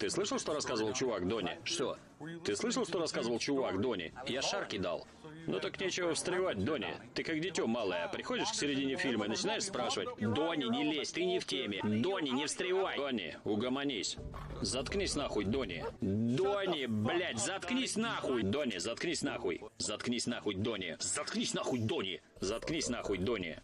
Ты слышал, что рассказывал чувак Дони? Что? Ты слышал, что рассказывал чувак Дони? Я шар кидал. Ну так нечего встревать, Дони. Ты как дитё малое, приходишь к середине фильма и начинаешь спрашивать «Дони, не лезь, ты не в теме! Дони, не встревай!» Дони, угомонись. Заткнись нахуй, Дони. Дони, блядь, заткнись нахуй! Дони, заткнись нахуй! Заткнись нахуй, Дони! Заткнись нахуй, Дони! Заткнись нахуй, Дони!